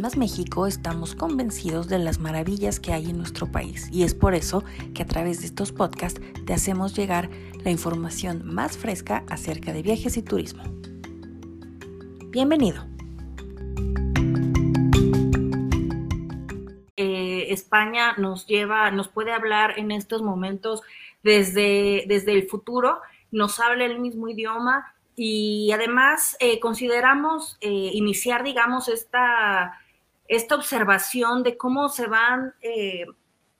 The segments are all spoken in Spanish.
Más México estamos convencidos de las maravillas que hay en nuestro país y es por eso que a través de estos podcasts te hacemos llegar la información más fresca acerca de viajes y turismo. Bienvenido. Eh, España nos lleva, nos puede hablar en estos momentos desde, desde el futuro, nos habla el mismo idioma y además eh, consideramos eh, iniciar, digamos, esta, esta observación de cómo se van eh,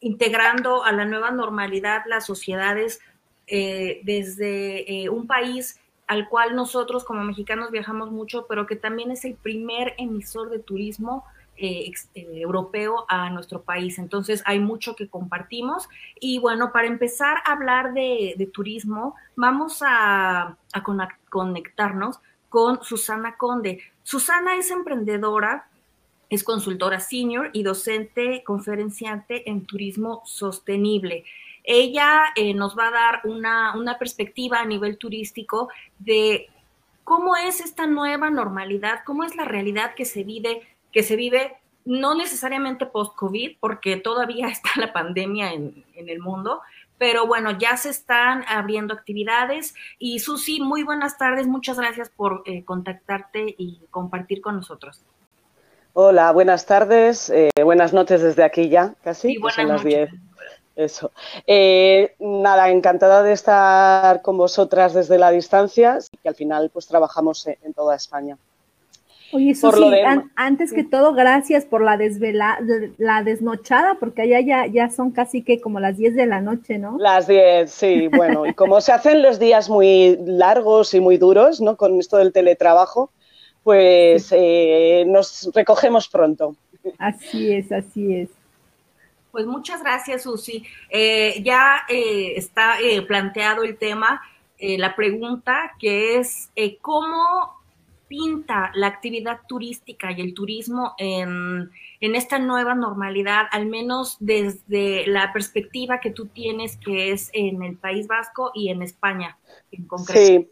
integrando a la nueva normalidad las sociedades desde un país al cual nosotros como mexicanos viajamos mucho, pero que también es el primer emisor de turismo eh, eh, europeo a nuestro país. Entonces hay mucho que compartimos. Y bueno, para empezar a hablar de, turismo, vamos a, conectarnos con Susana Conde. Susana es emprendedora, es consultora senior y docente conferenciante en turismo sostenible. Ella eh, nos va a dar una, una perspectiva a nivel turístico de cómo es esta nueva normalidad, cómo es la realidad que se vive que se vive no necesariamente post-COVID, porque todavía está la pandemia en, el mundo, pero bueno, ya se están abriendo actividades. Y Susi, muy buenas tardes, muchas gracias por eh, contactarte y compartir con nosotros. Hola, buenas tardes, eh, buenas noches desde aquí ya, casi, son las 10. Eso. Eh, nada, encantada de estar con vosotras desde la distancia que al final pues trabajamos en toda España. Oye, Susi, antes que todo, gracias por la desvela, la desnochada, porque allá ya, ya son casi que como las 10 de la noche, ¿no? Las 10, sí, bueno, y como se hacen los días muy largos y muy duros, ¿no? Con esto del teletrabajo, pues eh, nos recogemos pronto. Así es, así es. Pues muchas gracias, Susi. Eh, ya eh, está planteado el tema, la pregunta, que es cómo pinta la actividad turística y el turismo en, esta nueva normalidad, al menos desde la perspectiva que tú tienes, que es en el País Vasco y en España en concreto? Sí.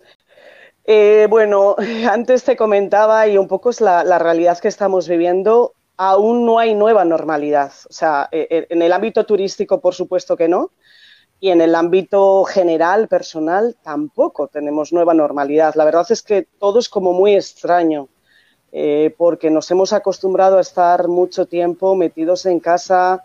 Eh, bueno, antes te comentaba y un poco es la, realidad que estamos viviendo. Aún no hay nueva normalidad. O sea, eh, eh, en el ámbito turístico, por supuesto que no y en el ámbito general, personal, tampoco tenemos nueva normalidad. La verdad es que todo es como muy extraño, eh, porque nos hemos acostumbrado a estar mucho tiempo metidos en casa,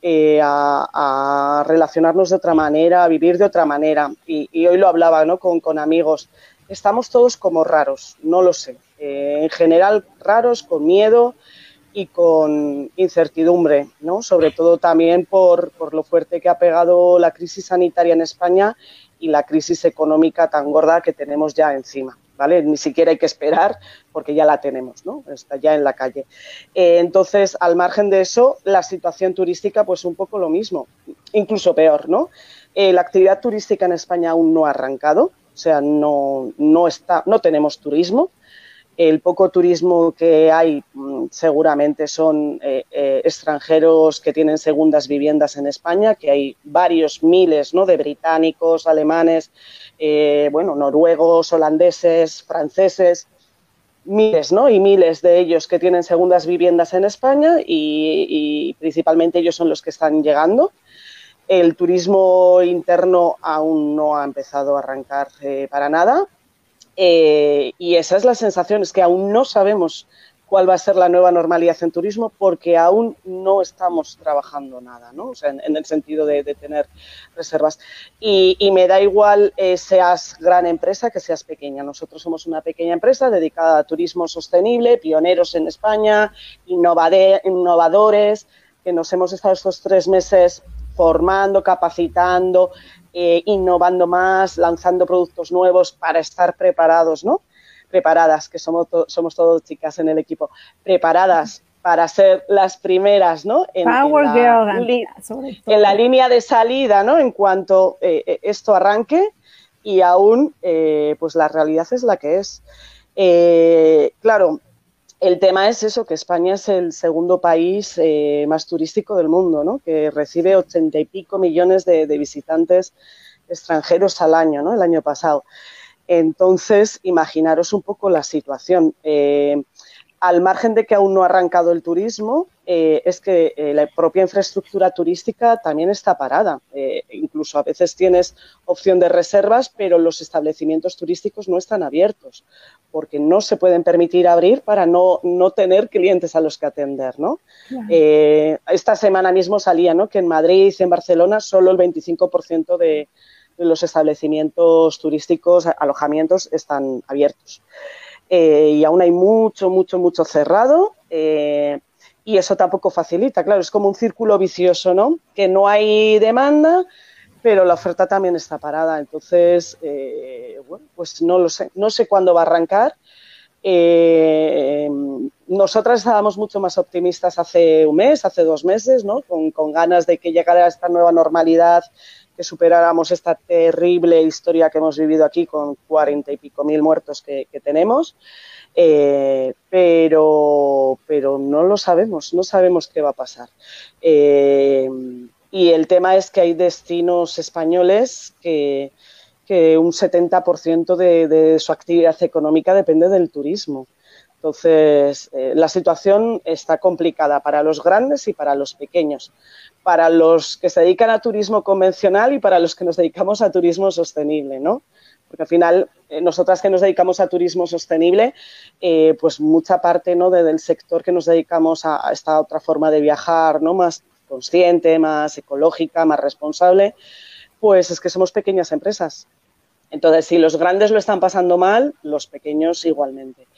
eh, a, relacionarnos de otra manera, a vivir de otra manera. Y, hoy lo hablaba ¿no? con, amigos. Estamos todos como raros, no lo sé. Eh, en general raros, con miedo, y con incertidumbre, ¿no? sobre todo también por, por, lo fuerte que ha pegado la crisis sanitaria en España y la crisis económica tan gorda que tenemos ya encima. ¿Vale? Ni siquiera hay que esperar porque ya la tenemos, ¿no? Está ya en la calle. Eh, entonces, al margen de eso, la situación turística, pues un poco lo mismo, incluso peor, ¿no? Eh, la actividad turística en España aún no ha arrancado, o sea, no, no, está, no tenemos turismo, el poco turismo que hay mm, seguramente son eh, eh, extranjeros que tienen segundas viviendas en España, que hay varios miles ¿no? de británicos, alemanes, eh, bueno, noruegos, holandeses, franceses, miles ¿no? y miles de ellos que tienen segundas viviendas en España y, y principalmente ellos son los que están llegando. El turismo interno aún no ha empezado a arrancar para nada, eh, y esa es la sensación, es que aún no sabemos cuál va a ser la nueva normalidad en turismo porque aún no estamos trabajando nada, ¿no? O sea, en, el sentido de, tener reservas. Y, me da igual eh, seas gran empresa que seas pequeña. Nosotros somos una pequeña empresa dedicada a turismo sostenible, pioneros en España, innovadores, que nos hemos estado estos tres meses formando, capacitando, eh, innovando más, lanzando productos nuevos para estar preparados, ¿no? Preparadas, que somos, somos todos chicas en el equipo, preparadas para ser las primeras, ¿no? En, Power la, en la línea de salida, ¿no? En cuanto eh, eh, esto arranque y aún, pues la realidad es la que es. claro, el tema es eso, que España es el segundo país eh, más turístico del mundo, ¿no? que recibe ochenta y pico millones de, visitantes extranjeros al año, ¿no? el año pasado. Entonces, imaginaros un poco la situación. Eh, al margen de que aún no ha arrancado el turismo, eh, es que eh, la propia infraestructura turística también está parada. Eh, incluso a veces tienes opción de reservas, pero los establecimientos turísticos no están abiertos, porque no se pueden permitir abrir para no, tener clientes a los que atender. ¿no? esta semana mismo salía ¿no? que en Madrid y en Barcelona solo el 25% de, de los establecimientos turísticos, alojamientos, están abiertos. Eh, y aún hay mucho, mucho, mucho cerrado. Eh, y eso tampoco facilita, claro, es como un círculo vicioso, ¿no? Que no hay demanda, pero la oferta también está parada. Entonces, eh, bueno, pues no lo sé, no sé cuándo va a arrancar. nosotras estábamos mucho más optimistas hace un mes, hace dos meses, ¿no? Con, con ganas de que llegara esta nueva normalidad que superáramos esta terrible historia que hemos vivido aquí con cuarenta y pico mil muertos que, tenemos. Eh, pero, pero no lo sabemos, no sabemos qué va a pasar. Eh, y el tema es que hay destinos españoles que, un 70% de, de su actividad económica depende del turismo. Entonces, eh, la situación está complicada para los grandes y para los pequeños, para los que se dedican a turismo convencional y para los que nos dedicamos a turismo sostenible, ¿no? Porque al final, eh, nosotras que nos dedicamos a turismo sostenible, eh, pues mucha parte ¿no? del sector que nos dedicamos a, esta otra forma de viajar, ¿no? Más consciente, más ecológica, más responsable, pues es que somos pequeñas empresas. Entonces, si los grandes lo están pasando mal, los pequeños igualmente.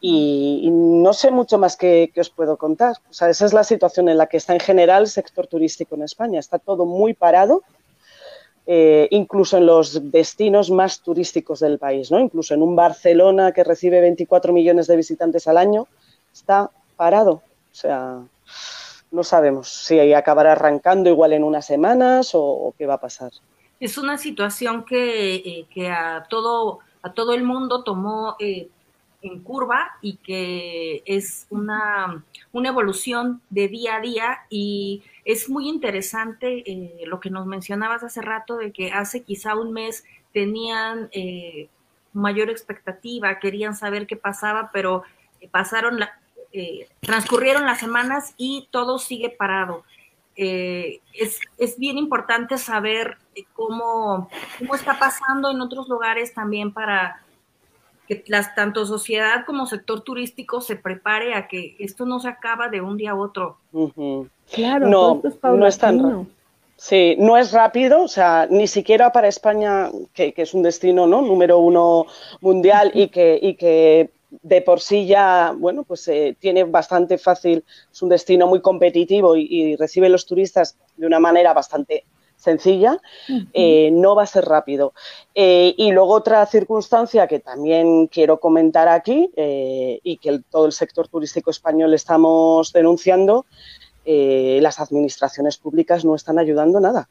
Y, no sé mucho más que, os puedo contar. O sea, esa es la situación en la que está en general el sector turístico en España. Está todo muy parado, eh, incluso en los destinos más turísticos del país, ¿no? Incluso en un Barcelona que recibe 24 millones de visitantes al año, está parado. O sea, no sabemos si acabará arrancando igual en unas semanas o, qué va a pasar. Es una situación que, eh, a, todo, a todo el mundo tomó eh, en curva y que es una, una evolución de día a día y es muy interesante eh, lo que nos mencionabas hace rato de que hace quizá un mes tenían eh, mayor expectativa, querían saber qué pasaba, pero eh, pasaron la, transcurrieron las semanas y todo sigue parado. es, es, bien importante saber cómo, cómo está pasando en otros lugares también para que las, tanto sociedad como sector turístico se prepare a que esto no se acaba de un día a otro. Claro, no, no es tan Sí, no es rápido, o sea, ni siquiera para España, que, es un destino ¿no? número uno mundial y que, y que de por sí ya, bueno, pues eh, tiene bastante fácil, es un destino muy competitivo y, y, recibe los turistas de una manera bastante sencilla, eh, no va a ser rápido. Eh, y luego otra circunstancia que también quiero comentar aquí eh, y que todo el sector turístico español estamos denunciando, las administraciones públicas no están ayudando nada.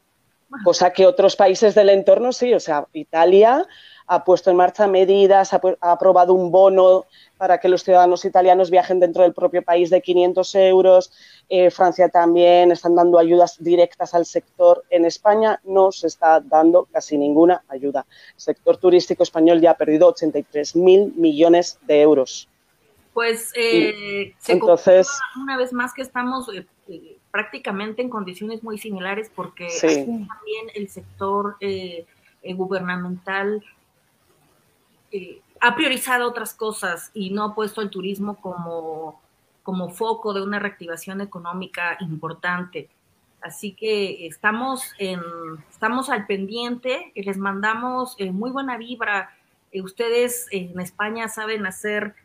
Cosa que otros países del entorno sí, o sea, Italia ha puesto en marcha medidas, ha, aprobado un bono para que los ciudadanos italianos viajen dentro del propio país de 500 euros. Eh, Francia también están dando ayudas directas al sector. En España no se está dando casi ninguna ayuda. El sector turístico español ya ha perdido 83 mil millones de euros. Pues eh, se entonces una vez más que estamos eh, eh, prácticamente en condiciones muy similares porque también el sector gubernamental eh, ha priorizado otras cosas y no ha puesto el turismo como, como foco de una reactivación económica importante. Así que estamos, en, estamos al pendiente, les mandamos eh, muy buena vibra. Eh, ustedes en España saben hacer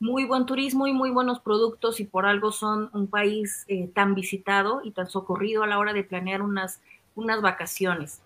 muy buen turismo y muy buenos productos y por algo son un país tan visitado y tan socorrido a la hora de planear unas, unas vacaciones.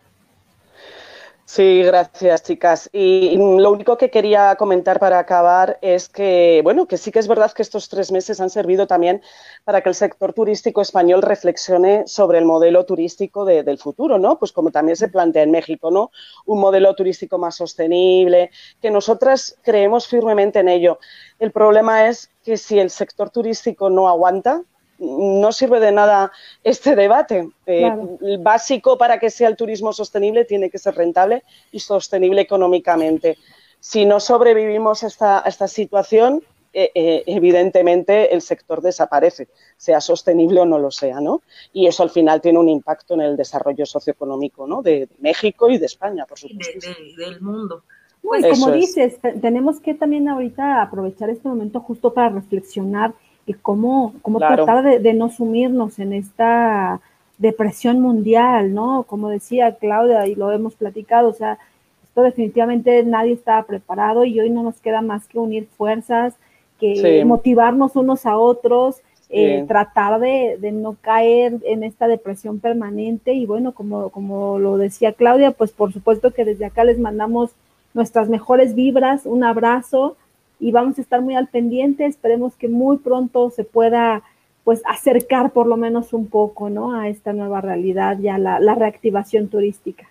Sí, gracias, chicas. Y lo único que quería comentar para acabar es que, bueno, que sí que es verdad que estos tres meses han servido también para que el sector turístico español reflexione sobre el modelo turístico del futuro, ¿no? Pues como también se plantea en México, ¿no? Un modelo turístico más sostenible, que nosotras creemos firmemente en ello. El problema es que si el sector turístico no aguanta, no sirve de nada este debate. Eh, el básico para que sea el turismo sostenible tiene que ser rentable y sostenible económicamente. Si no sobrevivimos a esta, esta situación, eh, eh, evidentemente el sector desaparece, sea sostenible o no lo sea, ¿no? Y eso al final tiene un impacto en el desarrollo socioeconómico, ¿no? De, México y de España, por supuesto. del mundo. Pues como dices, tenemos que también ahorita aprovechar este momento justo para reflexionar y cómo, cómo tratar de, de, no sumirnos en esta depresión mundial, ¿no? Como decía Claudia y lo hemos platicado, o sea, esto definitivamente nadie estaba preparado y hoy no nos queda más que unir fuerzas, que motivarnos unos a otros, eh, tratar de, de, no caer en esta depresión permanente. Y bueno, como, como lo decía Claudia, pues por supuesto que desde acá les mandamos nuestras mejores vibras, un abrazo y vamos a estar muy al pendiente, esperemos que muy pronto se pueda pues acercar por lo menos un poco, ¿no? A esta nueva realidad, ya la, la reactivación turística.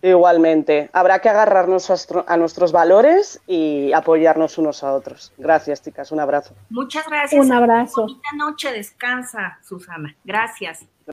Igualmente, habrá que agarrarnos a, nuestros valores y apoyarnos unos a otros. Gracias, chicas, un abrazo. Muchas gracias. Un abrazo. Bonita noche, descansa, Susana. Gracias.